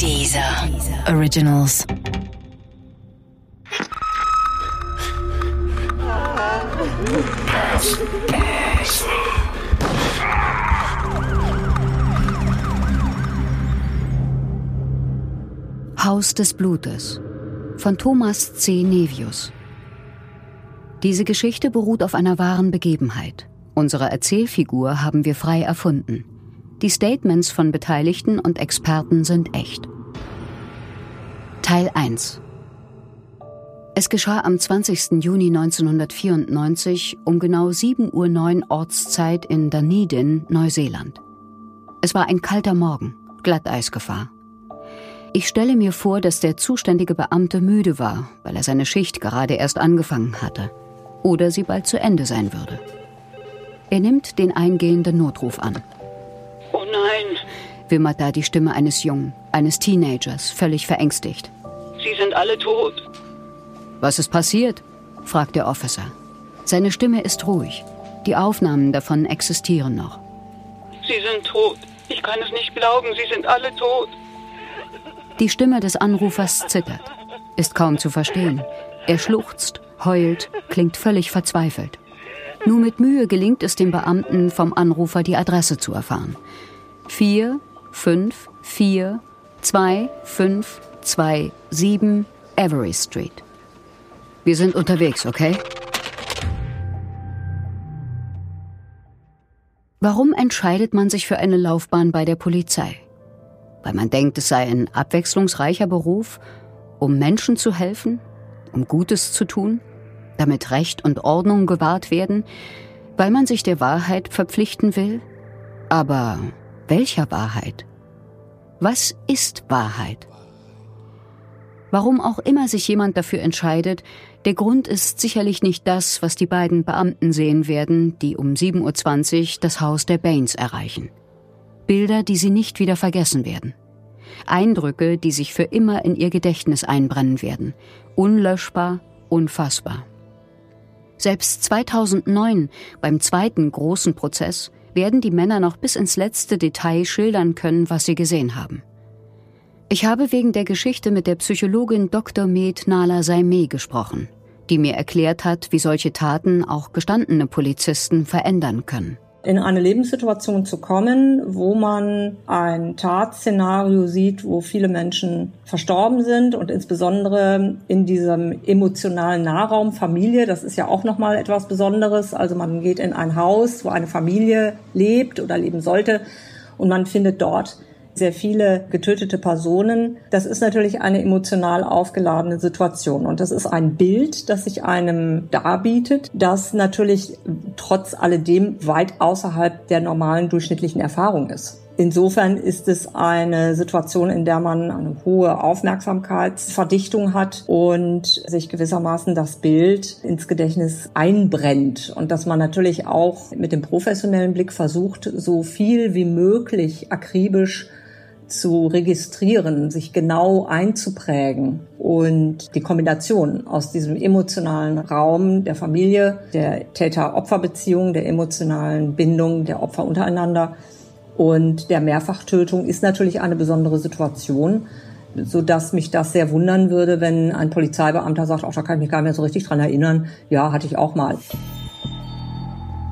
Dieser Originals. Haus des Blutes von Thomas C. Nevius. Diese Geschichte beruht auf einer wahren Begebenheit. Unsere Erzählfigur haben wir frei erfunden. Die Statements von Beteiligten und Experten sind echt. Teil 1 Es geschah am 20. Juni 1994 um genau 7.09 Uhr Ortszeit in Dunedin, Neuseeland. Es war ein kalter Morgen, Glatteisgefahr. Ich stelle mir vor, dass der zuständige Beamte müde war, weil er seine Schicht gerade erst angefangen hatte. Oder sie bald zu Ende sein würde. Er nimmt den eingehenden Notruf an. Nein, wimmert da die Stimme eines Jungen, eines Teenagers, völlig verängstigt. Sie sind alle tot. Was ist passiert? fragt der Officer. Seine Stimme ist ruhig. Die Aufnahmen davon existieren noch. Sie sind tot. Ich kann es nicht glauben, Sie sind alle tot. Die Stimme des Anrufers zittert, ist kaum zu verstehen. Er schluchzt, heult, klingt völlig verzweifelt. Nur mit Mühe gelingt es dem Beamten, vom Anrufer die Adresse zu erfahren. 4, 5, 4, 2, 5, 2, 7 Avery Street. Wir sind unterwegs, okay? Warum entscheidet man sich für eine Laufbahn bei der Polizei? Weil man denkt, es sei ein abwechslungsreicher Beruf, um Menschen zu helfen, um Gutes zu tun, damit Recht und Ordnung gewahrt werden, weil man sich der Wahrheit verpflichten will? Aber welcher Wahrheit? Was ist Wahrheit? Warum auch immer sich jemand dafür entscheidet, der Grund ist sicherlich nicht das, was die beiden Beamten sehen werden, die um 7.20 Uhr das Haus der Baines erreichen. Bilder, die sie nicht wieder vergessen werden. Eindrücke, die sich für immer in ihr Gedächtnis einbrennen werden. Unlöschbar, unfassbar. Selbst 2009, beim zweiten großen Prozess, werden die Männer noch bis ins letzte Detail schildern können, was sie gesehen haben. Ich habe wegen der Geschichte mit der Psychologin Dr. Med Nala Saimeh gesprochen, die mir erklärt hat, wie solche Taten auch gestandene Polizisten verändern können in eine Lebenssituation zu kommen, wo man ein Tatszenario sieht, wo viele Menschen verstorben sind und insbesondere in diesem emotionalen Nahraum Familie, das ist ja auch noch mal etwas Besonderes, also man geht in ein Haus, wo eine Familie lebt oder leben sollte und man findet dort sehr viele getötete Personen. Das ist natürlich eine emotional aufgeladene Situation. Und das ist ein Bild, das sich einem darbietet, das natürlich trotz alledem weit außerhalb der normalen durchschnittlichen Erfahrung ist. Insofern ist es eine Situation, in der man eine hohe Aufmerksamkeitsverdichtung hat und sich gewissermaßen das Bild ins Gedächtnis einbrennt. Und dass man natürlich auch mit dem professionellen Blick versucht, so viel wie möglich akribisch zu registrieren, sich genau einzuprägen und die Kombination aus diesem emotionalen Raum der Familie, der Täter-Opfer-Beziehung, der emotionalen Bindung der Opfer untereinander und der Mehrfachtötung ist natürlich eine besondere Situation, so dass mich das sehr wundern würde, wenn ein Polizeibeamter sagt, auch da kann ich mich gar nicht mehr so richtig dran erinnern. Ja, hatte ich auch mal.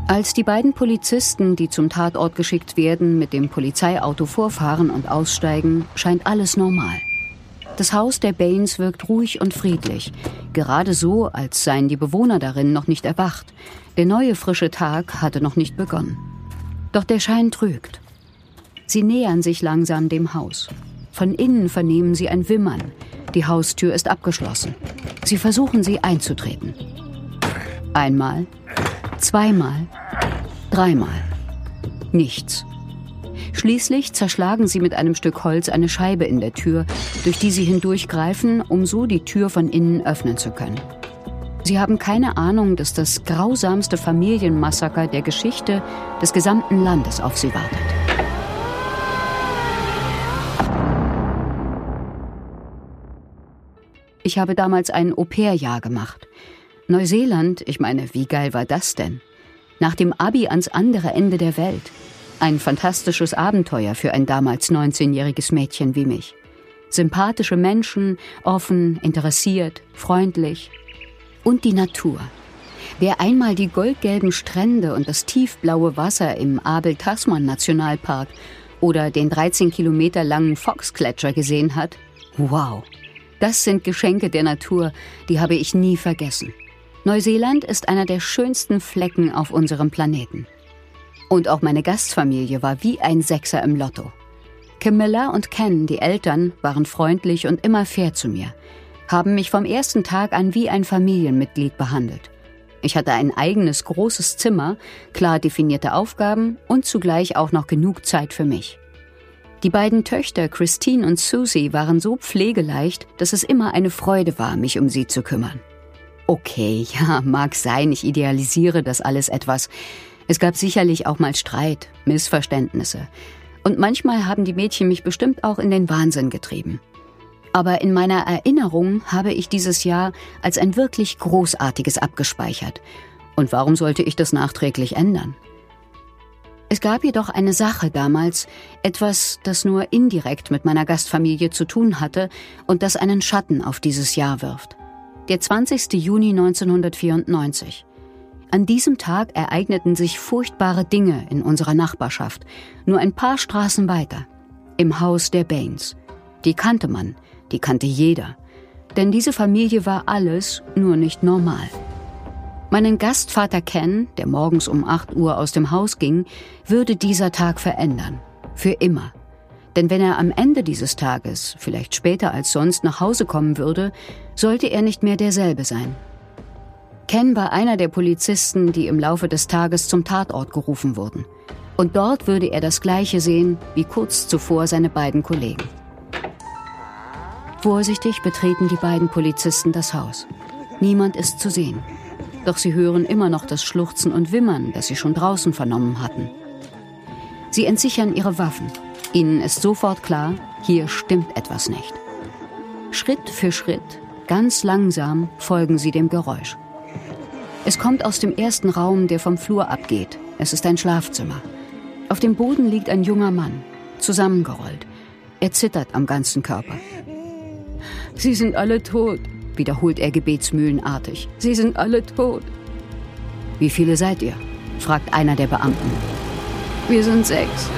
Als die beiden Polizisten, die zum Tatort geschickt werden, mit dem Polizeiauto vorfahren und aussteigen, scheint alles normal. Das Haus der Baines wirkt ruhig und friedlich, gerade so, als seien die Bewohner darin noch nicht erwacht. Der neue frische Tag hatte noch nicht begonnen. Doch der Schein trügt. Sie nähern sich langsam dem Haus. Von innen vernehmen sie ein Wimmern. Die Haustür ist abgeschlossen. Sie versuchen, sie einzutreten. Einmal, zweimal, dreimal. Nichts. Schließlich zerschlagen sie mit einem Stück Holz eine Scheibe in der Tür, durch die sie hindurchgreifen, um so die Tür von innen öffnen zu können. Sie haben keine Ahnung, dass das grausamste Familienmassaker der Geschichte des gesamten Landes auf sie wartet. Ich habe damals ein Au-pair-Jahr gemacht. Neuseeland, ich meine, wie geil war das denn? Nach dem Abi ans andere Ende der Welt. Ein fantastisches Abenteuer für ein damals 19-jähriges Mädchen wie mich. Sympathische Menschen, offen, interessiert, freundlich. Und die Natur. Wer einmal die goldgelben Strände und das tiefblaue Wasser im Abel-Tasman-Nationalpark oder den 13 Kilometer langen Fox-Gletscher gesehen hat, wow, das sind Geschenke der Natur, die habe ich nie vergessen. Neuseeland ist einer der schönsten Flecken auf unserem Planeten. Und auch meine Gastfamilie war wie ein Sechser im Lotto. Camilla und Ken, die Eltern, waren freundlich und immer fair zu mir, haben mich vom ersten Tag an wie ein Familienmitglied behandelt. Ich hatte ein eigenes großes Zimmer, klar definierte Aufgaben und zugleich auch noch genug Zeit für mich. Die beiden Töchter Christine und Susie waren so pflegeleicht, dass es immer eine Freude war, mich um sie zu kümmern. Okay, ja, mag sein, ich idealisiere das alles etwas. Es gab sicherlich auch mal Streit, Missverständnisse. Und manchmal haben die Mädchen mich bestimmt auch in den Wahnsinn getrieben. Aber in meiner Erinnerung habe ich dieses Jahr als ein wirklich großartiges abgespeichert. Und warum sollte ich das nachträglich ändern? Es gab jedoch eine Sache damals, etwas, das nur indirekt mit meiner Gastfamilie zu tun hatte und das einen Schatten auf dieses Jahr wirft der 20. Juni 1994. An diesem Tag ereigneten sich furchtbare Dinge in unserer Nachbarschaft, nur ein paar Straßen weiter, im Haus der Baines. Die kannte man, die kannte jeder, denn diese Familie war alles, nur nicht normal. Meinen Gastvater Ken, der morgens um 8 Uhr aus dem Haus ging, würde dieser Tag verändern. Für immer. Denn wenn er am Ende dieses Tages, vielleicht später als sonst, nach Hause kommen würde, sollte er nicht mehr derselbe sein. Ken war einer der Polizisten, die im Laufe des Tages zum Tatort gerufen wurden. Und dort würde er das Gleiche sehen wie kurz zuvor seine beiden Kollegen. Vorsichtig betreten die beiden Polizisten das Haus. Niemand ist zu sehen. Doch sie hören immer noch das Schluchzen und Wimmern, das sie schon draußen vernommen hatten. Sie entsichern ihre Waffen Ihnen ist sofort klar, hier stimmt etwas nicht. Schritt für Schritt, ganz langsam, folgen sie dem Geräusch. Es kommt aus dem ersten Raum, der vom Flur abgeht. Es ist ein Schlafzimmer. Auf dem Boden liegt ein junger Mann, zusammengerollt. Er zittert am ganzen Körper. Sie sind alle tot, wiederholt er gebetsmühlenartig. Sie sind alle tot. Wie viele seid ihr? fragt einer der Beamten. Wir sind sechs.